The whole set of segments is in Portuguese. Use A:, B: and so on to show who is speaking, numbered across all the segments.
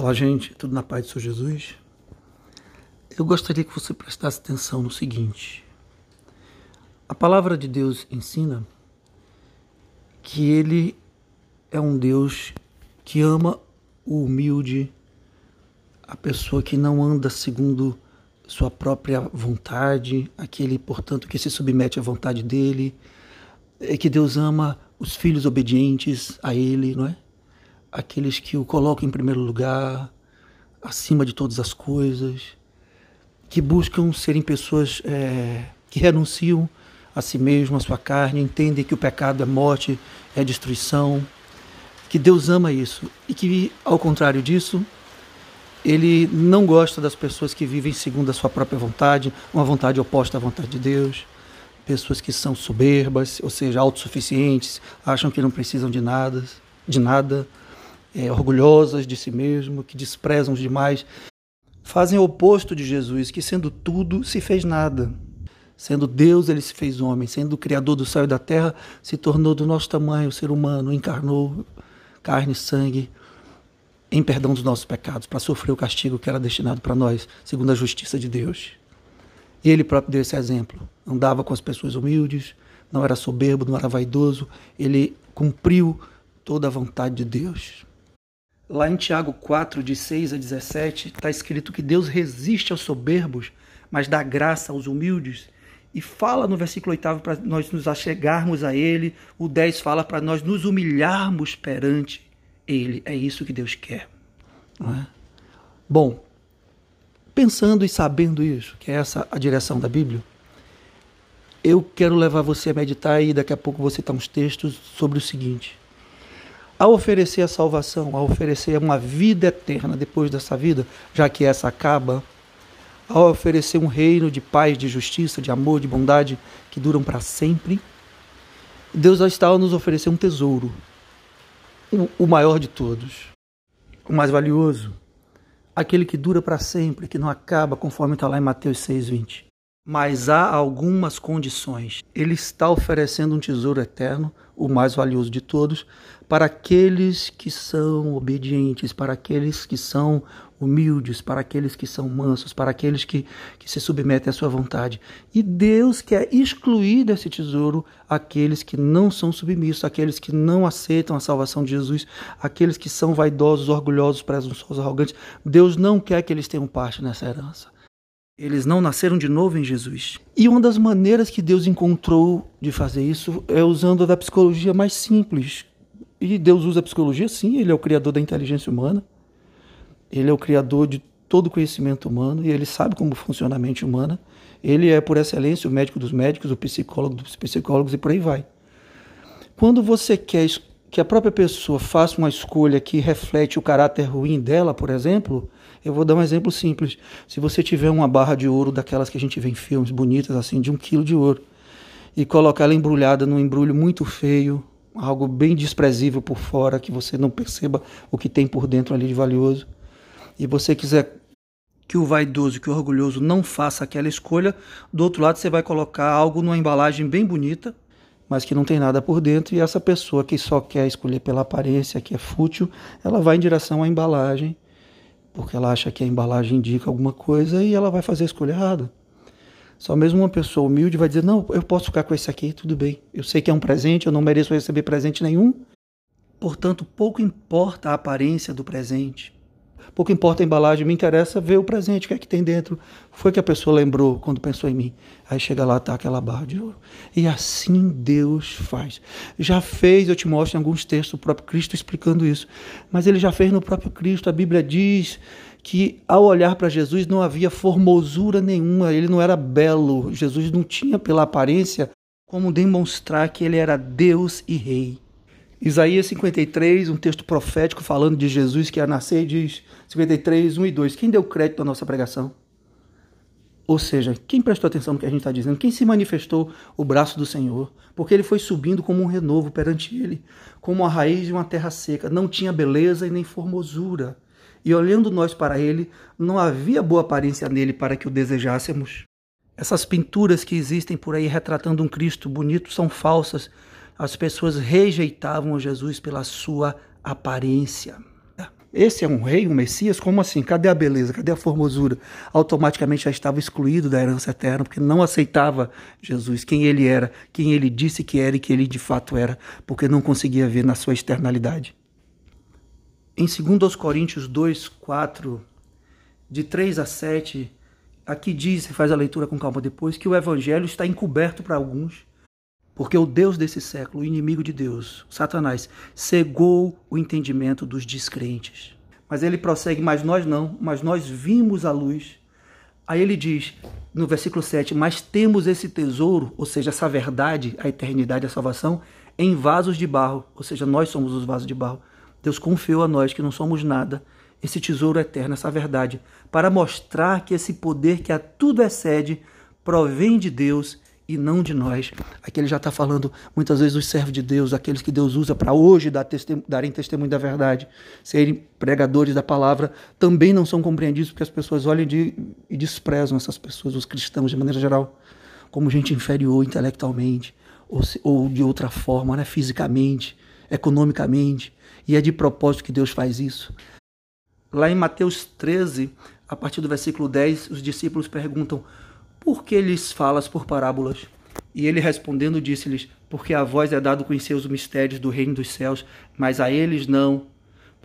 A: Olá, gente, tudo na paz do Senhor Jesus? Eu gostaria que você prestasse atenção no seguinte: a palavra de Deus ensina que Ele é um Deus que ama o humilde, a pessoa que não anda segundo sua própria vontade, aquele, portanto, que se submete à vontade dele, é que Deus ama os filhos obedientes a Ele, não é? Aqueles que o colocam em primeiro lugar, acima de todas as coisas, que buscam serem pessoas é, que renunciam a si mesmo, a sua carne, entendem que o pecado é morte, é destruição, que Deus ama isso e que, ao contrário disso, ele não gosta das pessoas que vivem segundo a sua própria vontade, uma vontade oposta à vontade de Deus, pessoas que são soberbas, ou seja, autossuficientes, acham que não precisam de nada, de nada, é, orgulhosas de si mesmo, que desprezam os demais, fazem o oposto de Jesus, que sendo tudo se fez nada. Sendo Deus, ele se fez homem, sendo o Criador do céu e da terra, se tornou do nosso tamanho, ser humano, encarnou carne e sangue em perdão dos nossos pecados, para sofrer o castigo que era destinado para nós, segundo a justiça de Deus. Ele próprio deu esse exemplo. Andava com as pessoas humildes, não era soberbo, não era vaidoso, ele cumpriu toda a vontade de Deus. Lá em Tiago 4, de 6 a 17, está escrito que Deus resiste aos soberbos, mas dá graça aos humildes. E fala no versículo 8 para nós nos achegarmos a Ele. O 10 fala para nós nos humilharmos perante Ele. É isso que Deus quer. É? Bom, pensando e sabendo isso, que é essa a direção da Bíblia, eu quero levar você a meditar e daqui a pouco você citar uns textos sobre o seguinte a oferecer a salvação, a oferecer uma vida eterna depois dessa vida, já que essa acaba, a oferecer um reino de paz, de justiça, de amor, de bondade que duram para sempre, Deus está a nos oferecer um tesouro, o maior de todos, o mais valioso, aquele que dura para sempre, que não acaba, conforme está lá em Mateus 6,20. Mas há algumas condições. Ele está oferecendo um tesouro eterno, o mais valioso de todos, para aqueles que são obedientes, para aqueles que são humildes, para aqueles que são mansos, para aqueles que, que se submetem à sua vontade. E Deus quer excluir desse tesouro aqueles que não são submissos, aqueles que não aceitam a salvação de Jesus, aqueles que são vaidosos, orgulhosos, presunçosos, arrogantes. Deus não quer que eles tenham parte nessa herança. Eles não nasceram de novo em Jesus. E uma das maneiras que Deus encontrou de fazer isso é usando a da psicologia mais simples. E Deus usa a psicologia, sim, ele é o criador da inteligência humana. Ele é o criador de todo o conhecimento humano e ele sabe como funciona a mente humana. Ele é, por excelência, o médico dos médicos, o psicólogo dos psicólogos e por aí vai. Quando você quer que a própria pessoa faça uma escolha que reflete o caráter ruim dela, por exemplo, eu vou dar um exemplo simples. Se você tiver uma barra de ouro daquelas que a gente vê em filmes bonitas, assim, de um quilo de ouro, e colocar ela embrulhada num embrulho muito feio, algo bem desprezível por fora, que você não perceba o que tem por dentro ali de valioso, e você quiser que o vaidoso, que o orgulhoso não faça aquela escolha, do outro lado você vai colocar algo numa embalagem bem bonita, mas que não tem nada por dentro, e essa pessoa que só quer escolher pela aparência, que é fútil, ela vai em direção à embalagem porque ela acha que a embalagem indica alguma coisa e ela vai fazer a escolha errada. Só mesmo uma pessoa humilde vai dizer: Não, eu posso ficar com esse aqui, tudo bem. Eu sei que é um presente, eu não mereço receber presente nenhum. Portanto, pouco importa a aparência do presente. Pouco importa a embalagem, me interessa ver o presente, o que é que tem dentro. Foi que a pessoa lembrou quando pensou em mim. Aí chega lá, tá aquela barra de ouro. E assim Deus faz. Já fez, eu te mostro em alguns textos o próprio Cristo explicando isso. Mas ele já fez no próprio Cristo. A Bíblia diz que ao olhar para Jesus não havia formosura nenhuma, ele não era belo. Jesus não tinha pela aparência como demonstrar que ele era Deus e Rei. Isaías 53, um texto profético falando de Jesus que ia nascer, diz 53, 1 e 2. Quem deu crédito à nossa pregação? Ou seja, quem prestou atenção no que a gente está dizendo? Quem se manifestou o braço do Senhor? Porque ele foi subindo como um renovo perante ele, como a raiz de uma terra seca. Não tinha beleza e nem formosura. E olhando nós para ele, não havia boa aparência nele para que o desejássemos. Essas pinturas que existem por aí retratando um Cristo bonito são falsas as pessoas rejeitavam Jesus pela sua aparência. esse é um rei, um Messias? Como assim? Cadê a beleza? Cadê a formosura? Automaticamente já estava excluído da herança eterna, porque não aceitava Jesus, quem ele era, quem ele disse que era e que ele de fato era, porque não conseguia ver na sua externalidade. Em 2 Coríntios 2, 4, de 3 a 7, aqui diz, faz a leitura com calma depois, que o evangelho está encoberto para alguns, porque o Deus desse século, o inimigo de Deus, Satanás, cegou o entendimento dos descrentes. Mas ele prossegue, mas nós não, mas nós vimos a luz. Aí ele diz, no versículo 7, mas temos esse tesouro, ou seja, essa verdade, a eternidade, a salvação, em vasos de barro, ou seja, nós somos os vasos de barro. Deus confiou a nós que não somos nada, esse tesouro eterno, essa verdade, para mostrar que esse poder que a tudo excede provém de Deus e não de nós. Aqui ele já está falando muitas vezes dos servos de Deus, aqueles que Deus usa para hoje dar testem darem testemunho da verdade, serem pregadores da palavra, também não são compreendidos porque as pessoas olham de, e desprezam essas pessoas, os cristãos de maneira geral, como gente inferior intelectualmente ou, se, ou de outra forma, né, fisicamente, economicamente. E é de propósito que Deus faz isso. Lá em Mateus 13, a partir do versículo 10, os discípulos perguntam: por que lhes falas por parábolas? E ele respondendo disse-lhes: Porque a vós é dado conhecer os mistérios do reino dos céus, mas a eles não.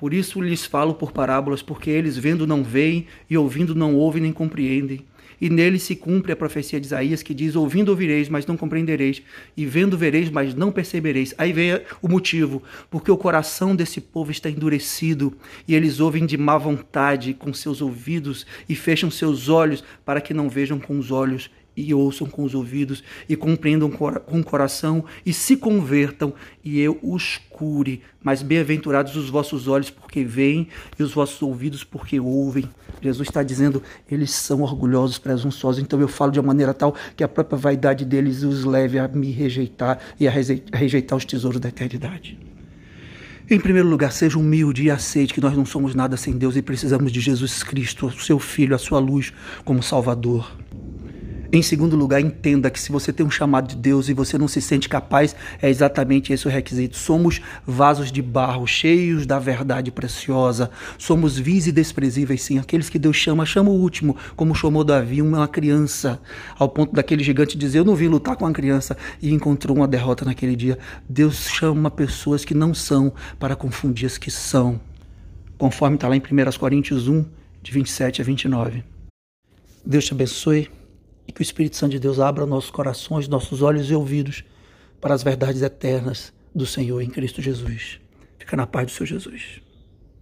A: Por isso lhes falo por parábolas, porque eles vendo não veem e ouvindo não ouvem nem compreendem. E nele se cumpre a profecia de Isaías que diz: Ouvindo ouvireis, mas não compreendereis, e vendo vereis, mas não percebereis. Aí vem o motivo: porque o coração desse povo está endurecido, e eles ouvem de má vontade com seus ouvidos e fecham seus olhos para que não vejam com os olhos e ouçam com os ouvidos e compreendam com o coração e se convertam e eu os cure. Mas bem-aventurados os vossos olhos porque veem e os vossos ouvidos porque ouvem. Jesus está dizendo, eles são orgulhosos, presunçosos, então eu falo de uma maneira tal que a própria vaidade deles os leve a me rejeitar e a rejeitar os tesouros da eternidade. Em primeiro lugar, seja humilde e aceite que nós não somos nada sem Deus e precisamos de Jesus Cristo, seu Filho, a sua luz, como Salvador. Em segundo lugar, entenda que se você tem um chamado de Deus e você não se sente capaz, é exatamente esse o requisito. Somos vasos de barro, cheios da verdade preciosa. Somos vis e desprezíveis, sim. Aqueles que Deus chama, chama o último, como chamou Davi, uma criança, ao ponto daquele gigante dizer: Eu não vim lutar com uma criança e encontrou uma derrota naquele dia. Deus chama pessoas que não são para confundir as que são, conforme está lá em 1 Coríntios 1, de 27 a 29. Deus te abençoe que o Espírito Santo de Deus abra nossos corações, nossos olhos e ouvidos para as verdades eternas do Senhor em Cristo Jesus. Fica na paz do Senhor Jesus.